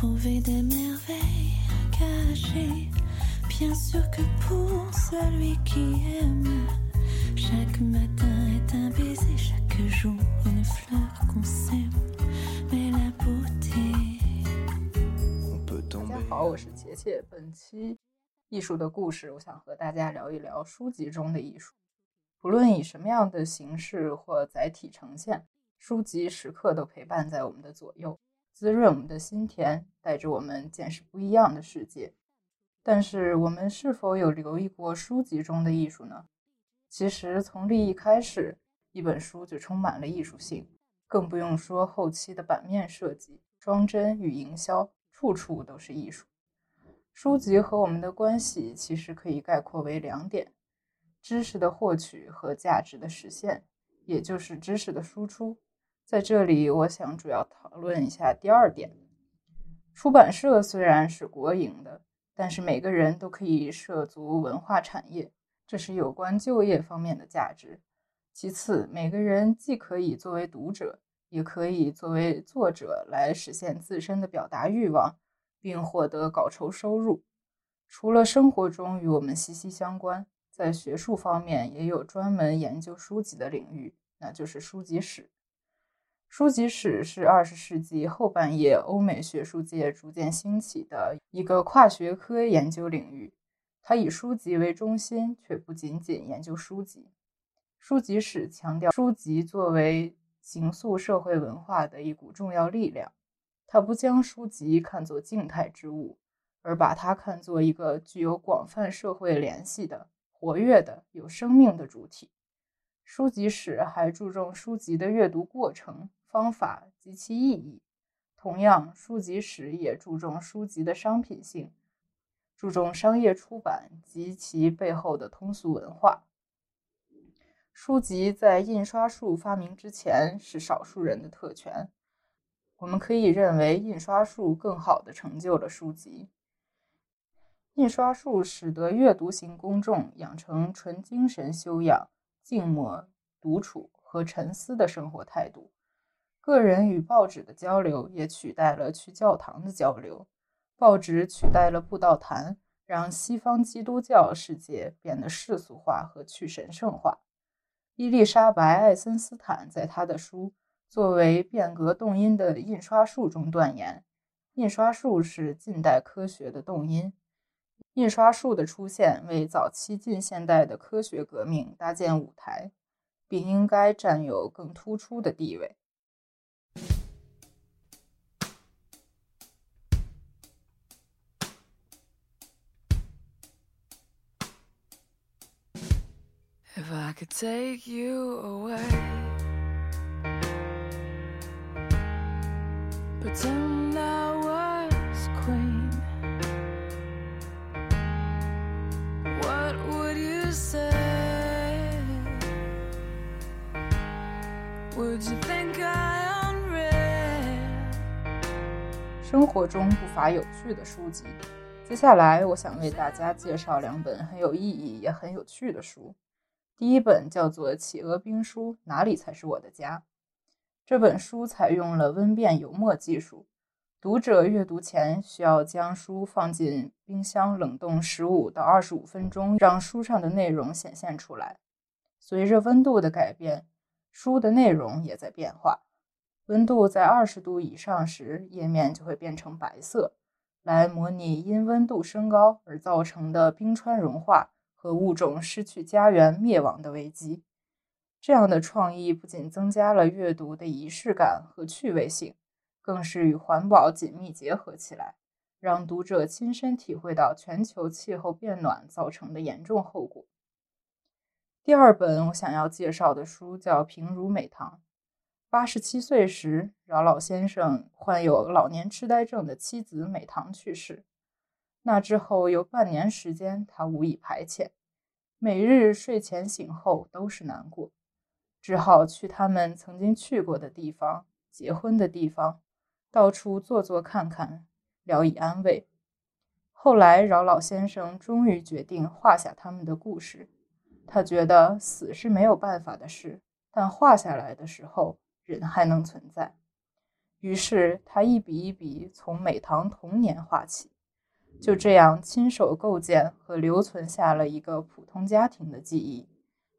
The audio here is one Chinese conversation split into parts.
trouver des merveilles cachées. Bien sûr que pour celui qui aime, chaque matin est un baiser, chaque jour une fleur qu'on sème. Mais la beauté. 大家好，我是杰杰。本期艺术的故事，我想和大家聊一聊书籍中的艺术。不论以什么样的形式或载体呈现，书籍时刻都陪伴在我们的左右，滋润我们的心田，带着我们见识不一样的世界。但是，我们是否有留意过书籍中的艺术呢？其实，从立意开始，一本书就充满了艺术性，更不用说后期的版面设计、装帧与营销，处处都是艺术。书籍和我们的关系，其实可以概括为两点。知识的获取和价值的实现，也就是知识的输出。在这里，我想主要讨论一下第二点。出版社虽然是国营的，但是每个人都可以涉足文化产业，这是有关就业方面的价值。其次，每个人既可以作为读者，也可以作为作者来实现自身的表达欲望，并获得稿酬收入。除了生活中与我们息息相关。在学术方面，也有专门研究书籍的领域，那就是书籍史。书籍史是二十世纪后半叶欧美学术界逐渐兴起的一个跨学科研究领域。它以书籍为中心，却不仅仅研究书籍。书籍史强调书籍作为形塑社会文化的一股重要力量。它不将书籍看作静态之物，而把它看作一个具有广泛社会联系的。活跃的、有生命的主体。书籍史还注重书籍的阅读过程、方法及其意义。同样，书籍史也注重书籍的商品性，注重商业出版及其背后的通俗文化。书籍在印刷术发明之前是少数人的特权。我们可以认为，印刷术更好地成就了书籍。印刷术使得阅读型公众养成纯精神修养、静默、独处和沉思的生活态度。个人与报纸的交流也取代了去教堂的交流。报纸取代了布道坛，让西方基督教世界变得世俗化和去神圣化。伊丽莎白·爱森斯坦在他的书《作为变革动因的印刷术》中断言：“印刷术是近代科学的动因。”印刷术的出现为早期近现代的科学革命搭建舞台，并应该占有更突出的地位。I could take you away. Pretend I was queen. What would you say? Would you think I unread? 生活中不乏有趣的书籍。接下来，我想为大家介绍两本很有意义也很有趣的书。第一本叫做《企鹅冰书：哪里才是我的家》。这本书采用了温变油墨技术，读者阅读前需要将书放进冰箱冷冻十五到二十五分钟，让书上的内容显现出来。随着温度的改变，书的内容也在变化。温度在二十度以上时，页面就会变成白色，来模拟因温度升高而造成的冰川融化和物种失去家园灭亡的危机。这样的创意不仅增加了阅读的仪式感和趣味性，更是与环保紧密结合起来，让读者亲身体会到全球气候变暖造成的严重后果。第二本我想要介绍的书叫《平如美棠》。八十七岁时，饶老先生患有老年痴呆症的妻子美棠去世。那之后有半年时间，他无以排遣，每日睡前醒后都是难过，只好去他们曾经去过的地方、结婚的地方，到处坐坐看看，聊以安慰。后来，饶老先生终于决定画下他们的故事。他觉得死是没有办法的事，但画下来的时候。人还能存在。于是他一笔一笔从美棠童年画起，就这样亲手构建和留存下了一个普通家庭的记忆，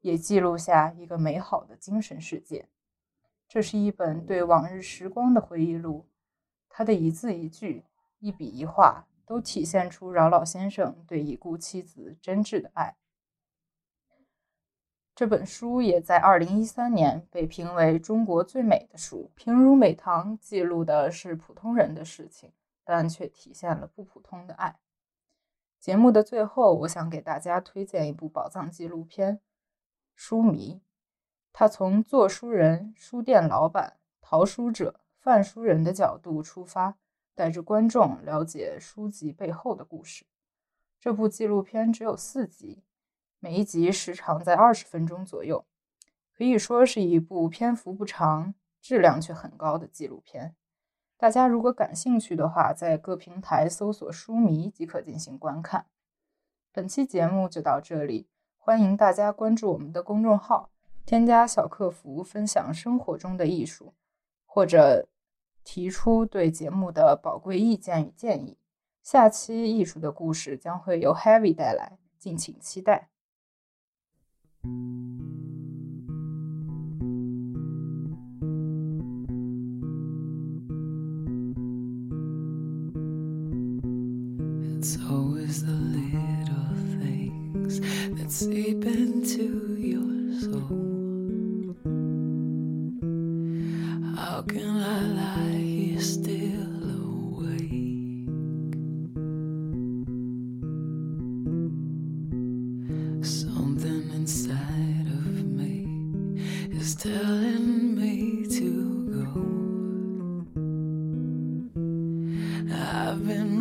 也记录下一个美好的精神世界。这是一本对往日时光的回忆录，他的一字一句、一笔一画都体现出饶老先生对已故妻子真挚的爱。这本书也在2013年被评为中国最美的书。平如美棠记录的是普通人的事情，但却体现了不普通的爱。节目的最后，我想给大家推荐一部宝藏纪录片《书迷》，他从做书人、书店老板、淘书者、贩书人的角度出发，带着观众了解书籍背后的故事。这部纪录片只有四集。每一集时长在二十分钟左右，可以说是一部篇幅不长、质量却很高的纪录片。大家如果感兴趣的话，在各平台搜索“书迷”即可进行观看。本期节目就到这里，欢迎大家关注我们的公众号，添加小客服分享生活中的艺术，或者提出对节目的宝贵意见与建议。下期艺术的故事将会由 Heavy 带来，敬请期待。It's always the little things that seep into your soul. How can I lie here still? Awake? Something inside of me is telling me to go. I've been